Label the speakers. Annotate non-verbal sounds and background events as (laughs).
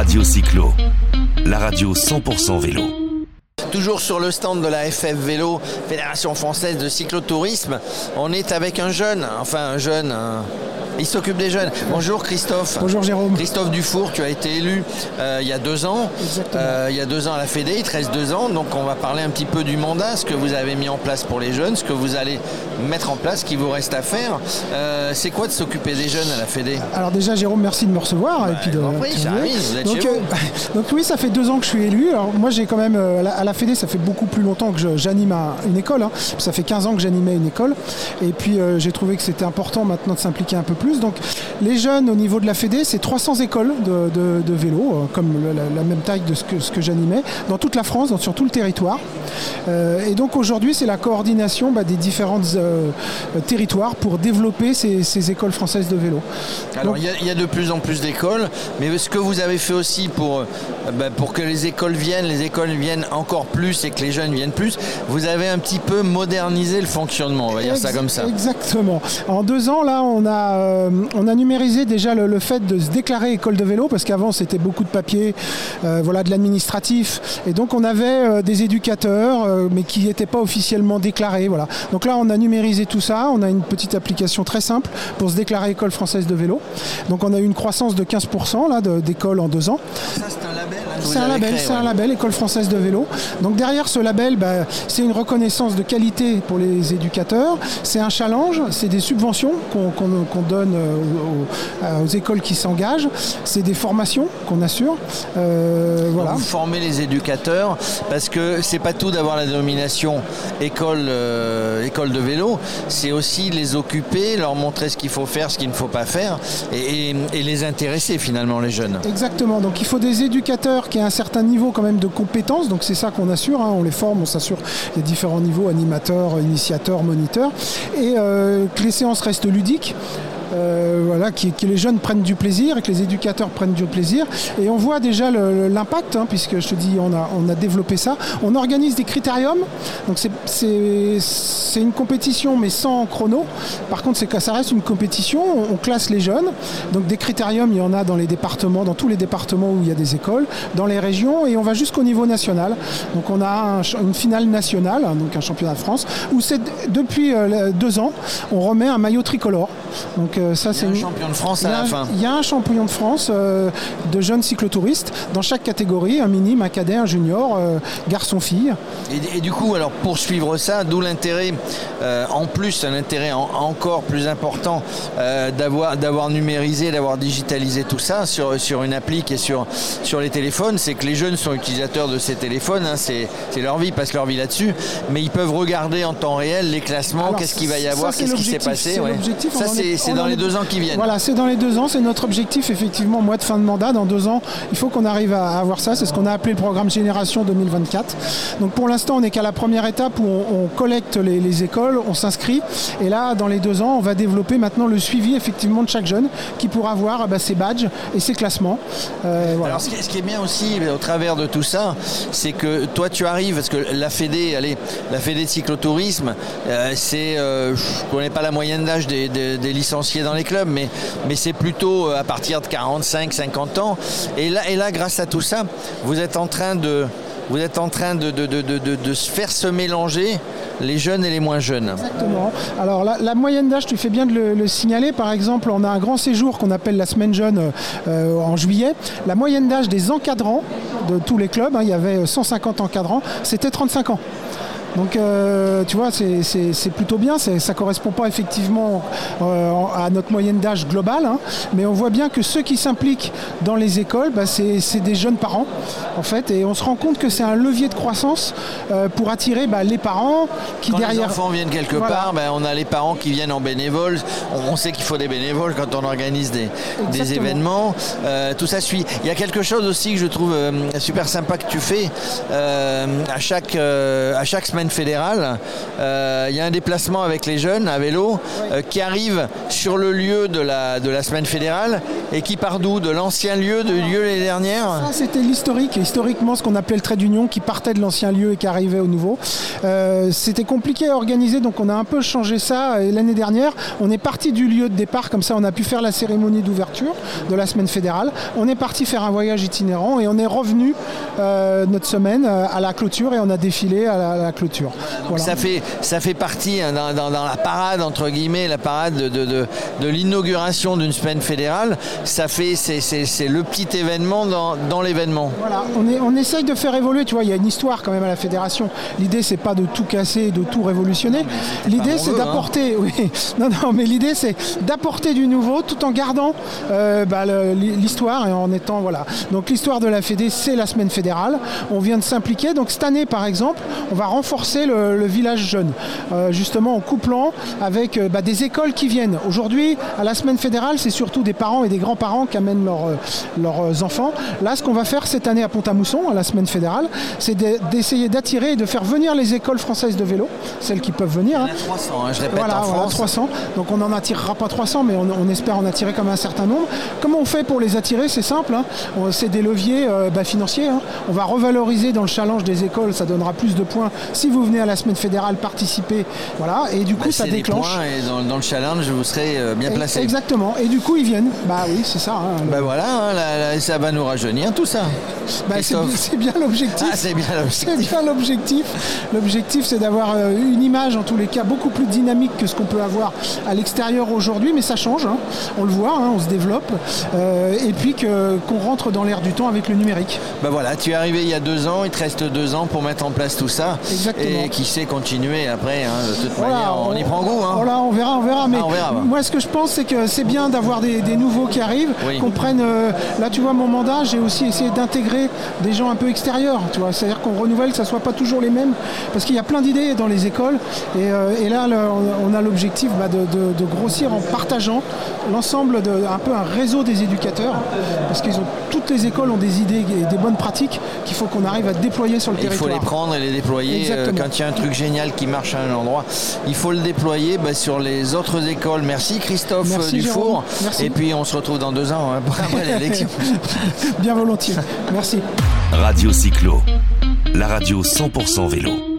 Speaker 1: Radio Cyclo, la radio 100% vélo.
Speaker 2: Toujours sur le stand de la FF Vélo, Fédération française de cyclotourisme, on est avec un jeune, enfin un jeune, un, il s'occupe des jeunes. Bonjour Christophe.
Speaker 3: Bonjour Jérôme.
Speaker 2: Christophe Dufour, tu as été élu euh, il y a deux ans. Euh, il y a deux ans à la Fédé, il te reste deux ans. Donc on va parler un petit peu du mandat, ce que vous avez mis en place pour les jeunes, ce que vous allez mettre en place, ce qui vous reste à faire. Euh, c'est quoi de s'occuper des jeunes à la Fédé?
Speaker 3: Alors déjà Jérôme, merci de me recevoir. et puis de,
Speaker 2: ça arrive, vous êtes
Speaker 3: donc,
Speaker 2: chez vous. (laughs)
Speaker 3: donc oui, ça fait deux ans que je suis élu. Alors moi j'ai quand même, à la Fédé, ça fait beaucoup plus longtemps que j'anime une école. Hein. Ça fait 15 ans que j'animais une école. Et puis j'ai trouvé que c'était important maintenant de s'impliquer un peu plus. Donc les jeunes, au niveau de la Fédé, c'est 300 écoles de, vélo, euh, comme la, même taille de ce que, j'animais, dans toute la France, sur tout le territoire. Euh, et donc aujourd'hui, c'est la coordination bah, des différents euh, territoires pour développer ces, écoles françaises de vélo.
Speaker 2: Alors il y, a de plus en plus d'écoles, mais ce que vous avez fait aussi pour, bah, pour que les écoles viennent, les écoles viennent encore plus et que les jeunes viennent plus, vous avez un petit peu modernisé le fonctionnement, on va dire ça comme ça.
Speaker 3: Exactement. En deux ans, là, on a, on a numériser déjà le, fait de se déclarer école de vélo, parce qu'avant c'était beaucoup de papier, euh, voilà, de l'administratif. Et donc on avait euh, des éducateurs, euh, mais qui n'étaient pas officiellement déclarés. Voilà. Donc là on a numérisé tout ça, on a une petite application très simple pour se déclarer école française de vélo. Donc on a eu une croissance de 15% là, d'école en deux ans.
Speaker 2: C'est un label
Speaker 3: C'est un label, c'est un label, école française de vélo. Donc derrière ce label, bah, c'est une reconnaissance de qualité pour les éducateurs, c'est un challenge, c'est des subventions qu'on donne aux, écoles qui s'engagent. C'est des formations qu'on assure.
Speaker 2: Euh, voilà. Vous formez les éducateurs parce que c'est pas tout d'avoir la dénomination école, euh, école de vélo, c'est aussi les occuper, leur montrer ce qu'il faut faire, ce qu'il ne faut pas faire et, les intéresser finalement les jeunes.
Speaker 3: Exactement. Donc il faut des éducateurs qui aient un certain niveau quand même de compétences. Donc c'est ça qu'on assure. Hein. On les forme, on s'assure les différents niveaux animateurs, initiateurs, moniteurs et euh, que les séances restent ludiques. Euh, voilà, que, les jeunes prennent du plaisir et que les éducateurs prennent du plaisir. Et on voit déjà l'impact, hein, puisque je te dis, on a, on a développé ça. On organise des critériums, donc c'est une compétition mais sans chrono. Par contre, c'est ça reste une compétition, on, classe les jeunes. Donc des critériums, il y en a dans les départements, dans tous les départements où il y a des écoles, dans les régions, et on va jusqu'au niveau national. Donc on a une finale nationale, hein, donc un championnat de France, où c'est depuis euh, deux ans, on remet un maillot tricolore.
Speaker 2: Donc ça, c'est un champion de France à la fin.
Speaker 3: Il y a un champion de France euh, de jeunes cyclotouristes dans chaque catégorie, un minime, un cadet, un junior, euh, garçon-fille.
Speaker 2: Et, du coup, alors poursuivre ça, d'où l'intérêt, euh, en plus, un intérêt encore plus important d'avoir d'avoir numérisé, d'avoir digitalisé tout ça sur, sur une appli et sur, sur les téléphones, c'est que les jeunes sont utilisateurs de ces téléphones, hein, c'est leur vie, passent leur vie là-dessus, mais ils peuvent regarder en temps réel les classements, qu'est-ce qu'il va y avoir, qu'est-ce qui s'est passé. Ça, c'est dans les deux ans qui viennent.
Speaker 3: Voilà, c'est dans les deux ans, c'est notre objectif effectivement, mois de fin de mandat, dans deux ans, il faut qu'on arrive à avoir ça, c'est ce qu'on a appelé le programme Génération 2024. Donc pour l'instant, on n'est qu'à la première étape où on, collecte les, écoles, on s'inscrit, et là, dans les deux ans, on va développer maintenant le suivi effectivement de chaque jeune qui pourra voir bah, ses badges et ses classements.
Speaker 2: Euh, Alors ce qui, est bien aussi au travers de tout ça, c'est que toi tu arrives, parce que la Fédé, allez, la Fédé de cyclotourisme, euh, c'est, euh, je ne connais pas la moyenne d'âge des, des licenciés dans les clubs, mais, mais c'est plutôt euh, à partir de 45, 50 ans. Et là, et là, grâce à tout ça, vous êtes en train de, vous êtes en train de, de, de, de, se faire se mélanger les jeunes et les moins jeunes.
Speaker 3: Exactement. Alors la, moyenne d'âge, tu fais bien de le, signaler. Par exemple, on a un grand séjour qu'on appelle la semaine jeune euh, en juillet. La moyenne d'âge des encadrants de tous les clubs, hein, il y avait 150 encadrants, c'était 35 ans. Donc euh, tu vois, c'est plutôt bien, ça ne correspond pas effectivement euh, à notre moyenne d'âge globale, hein. mais on voit bien que ceux qui s'impliquent dans les écoles, bah, c'est des jeunes parents en fait, et on se rend compte que c'est un levier de croissance euh, pour attirer bah, les parents qui
Speaker 2: quand
Speaker 3: derrière...
Speaker 2: les enfants viennent quelque part, bah, on a les parents qui viennent en bénévoles, on, sait qu'il faut des bénévoles quand on organise des, des événements, tout ça suit. Il y a quelque chose aussi que je trouve super sympa que tu fais à chaque, à chaque semaine fédérale, euh, il y a un déplacement avec les jeunes à vélo euh, qui arrive sur le lieu de la, de la semaine fédérale et qui part d'où? De l'ancien lieu, de lieu l'année dernière
Speaker 3: Ça, c'était l'historique, historiquement ce qu'on appelait le trait d'union qui partait de l'ancien lieu et qui arrivait au nouveau. Euh, c'était compliqué à organiser, donc on a un peu changé ça. L'année dernière, on est parti du lieu de départ, comme ça on a pu faire la cérémonie d'ouverture de la semaine fédérale. On est parti faire un voyage itinérant et on est revenu notre semaine à la clôture et on a défilé à la, clôture.
Speaker 2: Donc ça, fait, ça fait partie hein, dans, la parade, entre guillemets, la parade de, de, de, l'inauguration d'une semaine fédérale. Ça fait, c'est le petit événement dans, dans l'événement.
Speaker 3: Voilà, on, est, on essaye de faire évoluer, tu vois, il y a une histoire quand même à la fédération. L'idée, c'est pas de tout casser, de tout révolutionner. L'idée, c'est hein. d'apporter, (laughs) oui, non, non, mais l'idée, c'est d'apporter du nouveau tout en gardant euh, bah, l'histoire et en étant, voilà. Donc l'histoire de la Fédé, c'est la semaine fédérale. On vient de s'impliquer. Donc cette année, par exemple, on va renforcer le, village jeune, euh, justement en couplant avec euh, bah, des écoles qui viennent. Aujourd'hui, à la semaine fédérale, c'est surtout des parents et des grands-parents qui amènent euh, leurs enfants. Là, ce qu'on va faire cette année à Pont-à-Mousson, à la semaine fédérale, c'est d'essayer d'attirer et de faire venir les écoles françaises de vélo, celles qui peuvent venir.
Speaker 2: Hein. Il y en a 300, hein, je répète,
Speaker 3: voilà,
Speaker 2: en
Speaker 3: 300. Donc on n'en attirera pas 300, mais on, espère en attirer comme un certain nombre. Comment on fait pour les attirer? C'est simple, hein. c'est des leviers bah, financiers. On va revaloriser dans le challenge des écoles, ça donnera plus de points si vous venez à la semaine fédérale participer. Voilà, et du coup, bah, ça déclenche.
Speaker 2: et dans, le challenge, vous serez euh, bien placé.
Speaker 3: Exactement, et du coup, ils viennent. Bah oui, c'est ça. Hein,
Speaker 2: bah voilà, hein, ça va nous rajeunir tout ça.
Speaker 3: Bah, c'est bien l'objectif.
Speaker 2: Ah, c'est bien
Speaker 3: l'objectif. L'objectif, c'est d'avoir euh, une image, en tous les cas, beaucoup plus dynamique que ce qu'on peut avoir à l'extérieur aujourd'hui, mais ça change. Hein. On le voit, on se développe. Euh, et puis qu'on rentre dans l'air du temps avec le numérique.
Speaker 2: Bah voilà, tu es arrivé il y a deux ans, il te reste deux ans pour mettre en place tout ça.
Speaker 3: Exactement.
Speaker 2: Et qui sait continuer après, hein, de toute manière, on, y prend goût. Hein.
Speaker 3: Voilà, on verra, on verra. Mais ah, moi, ce que je pense, c'est que c'est bien d'avoir des, nouveaux qui arrivent, qu'on prenne. Euh, là, tu vois, mon mandat, j'ai aussi essayé d'intégrer des gens un peu extérieurs. Tu vois, c'est-à-dire qu'on renouvelle, que ça soit pas toujours les mêmes, parce qu'il y a plein d'idées dans les écoles. Et, euh, là, on a l'objectif bah, de, grossir en partageant l'ensemble de un peu un réseau des éducateurs, parce qu'ils ont toutes les écoles ont des idées et des bonnes pratiques qu'il faut qu'on arrive à déployer sur le territoire.
Speaker 2: Il faut les prendre et les déployer. Euh, quand il y a un truc génial qui marche à un endroit, il faut le déployer bah, sur les autres écoles. Merci Christophe Dufour. Et puis on se retrouve dans deux ans hein, après (laughs) l'élection.
Speaker 3: Bien volontiers. Merci.
Speaker 1: Radio Cyclo, la radio 100% vélo.